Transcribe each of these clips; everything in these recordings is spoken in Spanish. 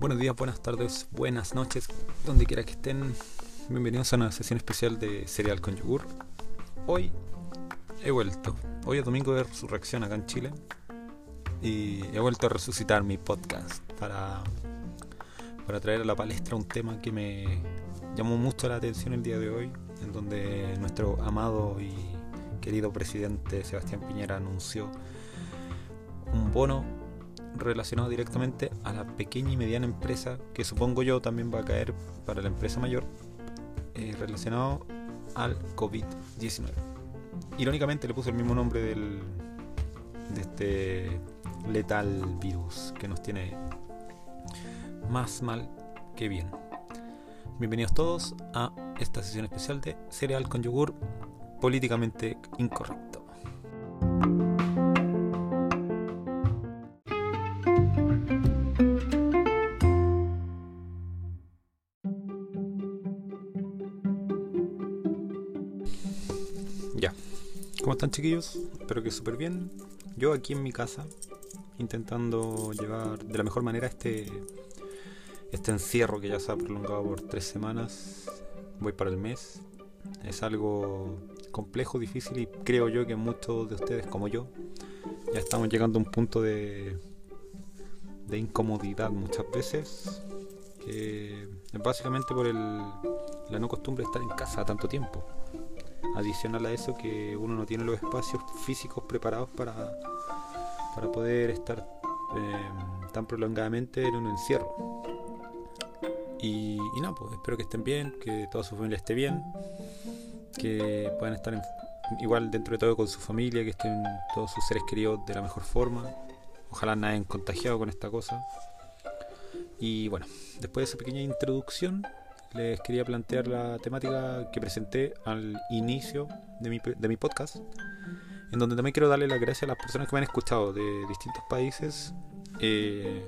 Buenos días, buenas tardes, buenas noches, donde quiera que estén. Bienvenidos a una sesión especial de Cereal con Yogur. Hoy he vuelto. Hoy es domingo de resurrección acá en Chile. Y he vuelto a resucitar mi podcast para, para traer a la palestra un tema que me llamó mucho la atención el día de hoy, en donde nuestro amado y querido presidente Sebastián Piñera anunció un bono relacionado directamente a la pequeña y mediana empresa, que supongo yo también va a caer para la empresa mayor, eh, relacionado al COVID-19. Irónicamente le puso el mismo nombre del, de este letal virus que nos tiene más mal que bien. Bienvenidos todos a esta sesión especial de cereal con yogur políticamente incorrecto. Ya. ¿Cómo están chiquillos? Espero que súper bien. Yo aquí en mi casa, intentando llevar de la mejor manera este, este encierro que ya se ha prolongado por tres semanas. Voy para el mes. Es algo complejo, difícil y creo yo que muchos de ustedes como yo ya estamos llegando a un punto de, de incomodidad muchas veces. Que es básicamente por el, la no costumbre de estar en casa tanto tiempo adicional a eso que uno no tiene los espacios físicos preparados para, para poder estar eh, tan prolongadamente en un encierro. Y, y no, pues espero que estén bien, que toda su familia esté bien, que puedan estar igual dentro de todo con su familia, que estén todos sus seres queridos de la mejor forma. Ojalá nadie contagiado con esta cosa. Y bueno, después de esa pequeña introducción, les quería plantear la temática que presenté al inicio de mi, de mi podcast, en donde también quiero darle las gracias a las personas que me han escuchado de distintos países. Eh,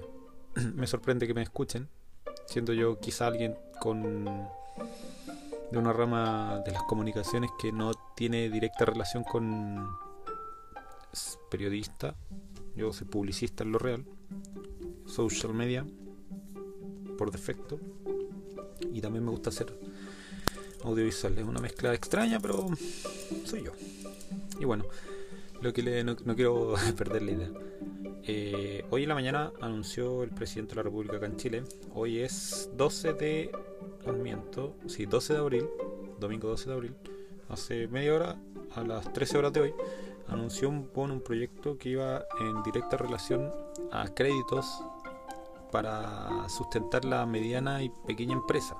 me sorprende que me escuchen, siendo yo quizá alguien con de una rama de las comunicaciones que no tiene directa relación con periodista. Yo soy publicista en lo real, social media por defecto y también me gusta hacer audiovisual. Es una mezcla extraña, pero soy yo. Y bueno, lo que le, no, quiero perder la idea. Eh, hoy en la mañana anunció el presidente de la República acá en Chile. Hoy es 12 de. Miento, sí, 12 de abril, domingo 12 de abril. Hace media hora, a las 13 horas de hoy, anunció un bono, un proyecto que iba en directa relación a créditos para sustentar la mediana y pequeña empresa,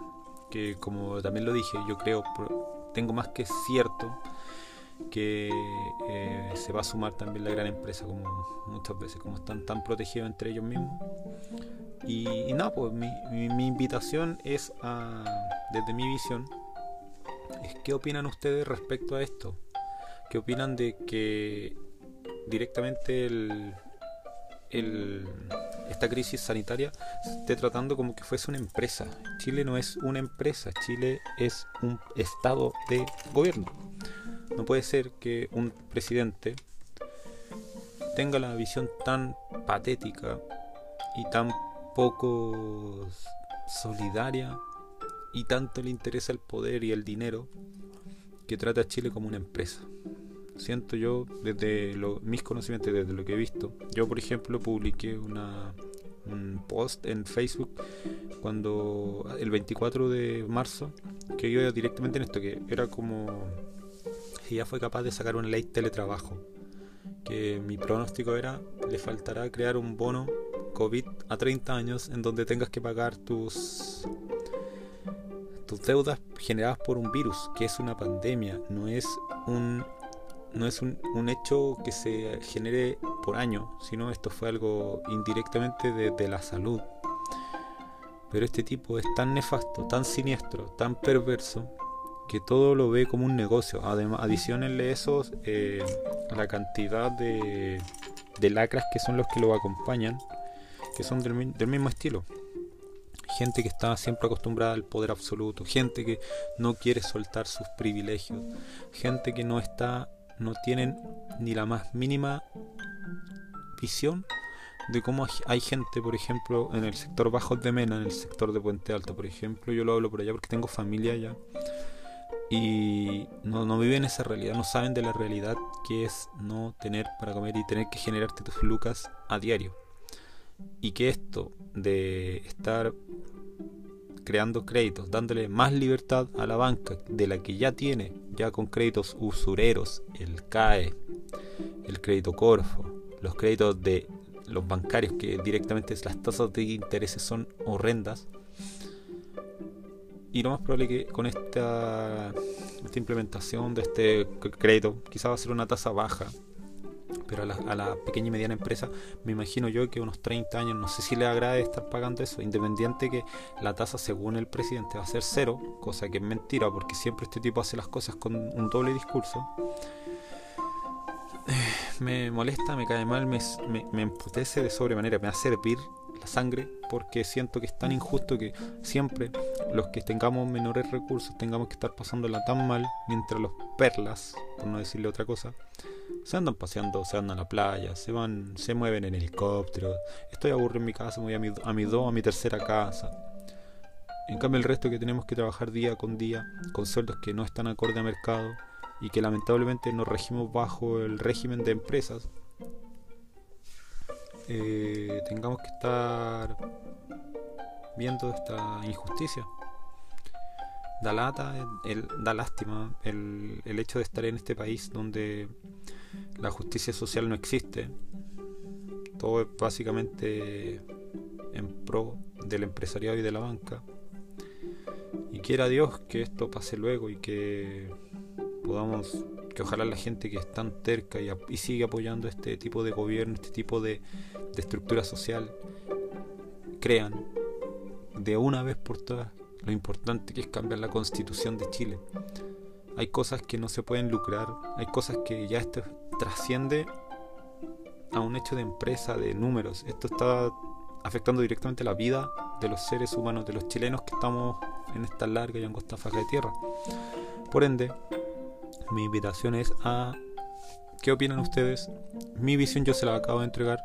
que como también lo dije, yo creo, tengo más que cierto que eh, se va a sumar también la gran empresa, como muchas veces, como están tan protegidos entre ellos mismos. Y, nada, pues mi, mi, invitación es a, desde mi visión, es qué opinan ustedes respecto a esto. ¿Qué opinan de que directamente el, esta crisis sanitaria se esté tratando como que fuese una empresa. Chile no es una empresa, Chile es un estado de gobierno. No puede ser que un presidente tenga la visión tan patética y tan poco solidaria y tanto le interesa el poder y el dinero que trata a Chile como una empresa siento yo desde mis conocimientos, desde lo que he visto. Yo, por ejemplo, publiqué una, un post en Facebook cuando el 24 de marzo que iba directamente en esto, que era como ella fue capaz de sacar una ley de teletrabajo, que mi pronóstico era le faltará crear un bono COVID a 30 años en donde tengas que pagar tus tus deudas generadas por un virus, que es una pandemia, no es un no es un, hecho que se genere por año, sino esto fue algo indirectamente desde la salud. Pero este tipo es tan nefasto, tan siniestro, tan perverso, que todo lo ve como un negocio. Además, adicionenle eso eh, la cantidad de, de lacras que son los que lo acompañan, que son del, del mismo estilo gente que está siempre acostumbrada al poder absoluto, gente que no quiere soltar sus privilegios, gente que no está no tienen ni la más mínima visión de cómo hay gente, por ejemplo, en el sector bajo de Mena, en el sector de Puente Alto, por ejemplo, yo lo hablo por allá porque tengo familia allá, y no, no viven esa realidad, no saben de la realidad que es no tener para comer y tener que generarte tus lucas a diario. Y que esto de estar creando créditos, dándole más libertad a la banca de la que ya tiene, ya con créditos usureros, el CAE, el crédito Corfo, los créditos de los bancarios que directamente las tasas de intereses son horrendas. Y lo más probable que con esta, esta implementación de este crédito, quizá va a ser una tasa baja, pero a la, a la, pequeña y mediana empresa me imagino yo que unos 30 años, no sé si le agrade estar pagando eso, independiente que la tasa según el presidente va a ser cero, cosa que es mentira porque siempre este tipo hace las cosas con un doble discurso me molesta, me cae mal, me, me, emputece de sobremanera, me hace hervir la sangre porque siento que es tan injusto que siempre los que tengamos menores recursos tengamos que estar pasándola tan mal mientras los perlas, por no decirle otra cosa, se andan paseando, se andan a la playa, se van, se mueven en helicóptero. Estoy aburrido en mi casa, voy a mi, a mi dos, a mi tercera casa. En cambio el resto que tenemos que trabajar día con día con sueldos que no están acorde a mercado y que lamentablemente nos regimos bajo el régimen de empresas, eh, tengamos que estar viendo esta injusticia. Da lata, el, da lástima el, el hecho de estar en este país donde la justicia social no existe. Todo es básicamente en pro del empresariado y de la banca. Y quiera Dios que esto pase luego y que podamos, que ojalá la gente que es tan terca y, sigue apoyando este tipo de gobierno, este tipo de, estructura social, crean de una vez por todas lo importante que es cambiar la constitución de Chile. Hay cosas que no se pueden lucrar, hay cosas que ya esto trasciende a un hecho de empresa, de números. Esto está afectando directamente la vida de los seres humanos, de los chilenos que estamos en esta larga y angosta faja de tierra. Por ende, mi invitación es a qué opinan ustedes. Mi visión yo se la acabo de entregar.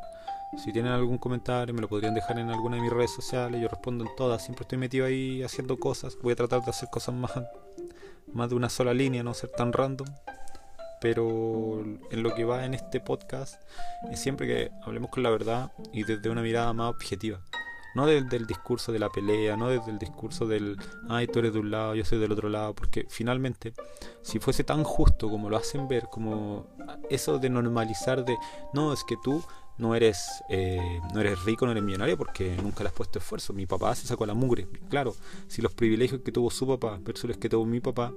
Si tienen algún comentario me lo podrían dejar en alguna de mis redes sociales. Yo respondo en todas. Siempre estoy metido ahí haciendo cosas. Voy a tratar de hacer cosas más, más de una sola línea, no ser tan random. Pero en lo que va en este podcast es siempre que hablemos con la verdad y desde una mirada más objetiva no desde el discurso de la pelea, no desde el discurso del, ay, tú eres de un lado, yo soy del otro lado, porque finalmente, si fuese tan justo como lo hacen ver, como eso de normalizar de, no, es que tú no eres, eh, no eres rico, no eres millonario porque nunca le has puesto esfuerzo. Mi papá se sacó la mugre. Claro, si los privilegios que tuvo su papá versus los que tuvo mi papá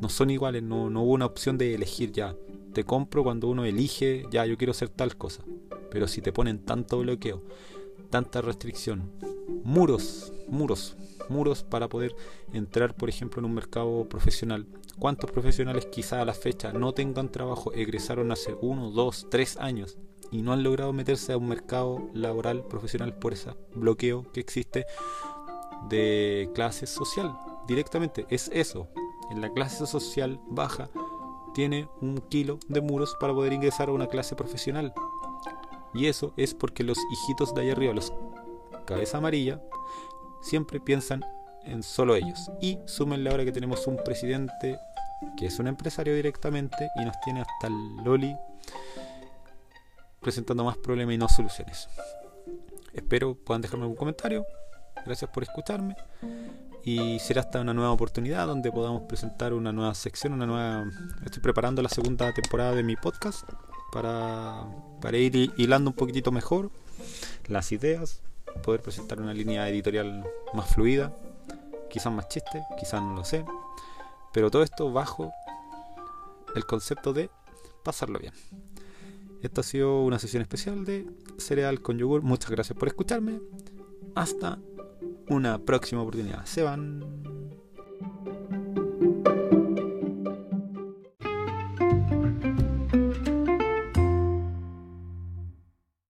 no son iguales, no, no hubo una opción de elegir ya. Te compro cuando uno elige, ya yo quiero hacer tal cosa. Pero si te ponen tanto bloqueo, tanta restricción. Muros, muros, muros para poder entrar, por ejemplo, en un mercado profesional. ¿Cuántos profesionales quizá a la fecha no tengan trabajo, egresaron hace uno, dos, tres años y no han logrado meterse a un mercado laboral profesional por ese bloqueo que existe de clase social? Directamente, es eso. En la clase social baja tiene un kilo de muros para poder ingresar a una clase profesional. Y eso es porque los hijitos de allá arriba, los cabeza amarilla, siempre piensan en solo ellos. Y súmenle ahora que tenemos un presidente que es un empresario directamente y nos tiene hasta el Loli presentando más problemas y no soluciones. Espero puedan dejarme algún comentario. Gracias por escucharme. Y será hasta una nueva oportunidad donde podamos presentar una nueva sección, una nueva. Estoy preparando la segunda temporada de mi podcast para, para ir hilando un poquitito mejor las ideas, poder presentar una línea editorial más fluida, quizás más chiste, quizás no lo sé, pero todo esto bajo el concepto de pasarlo bien. Esta ha sido una sesión especial de cereal con yogur. Muchas gracias por escucharme. Hasta una próxima oportunidad. Se van.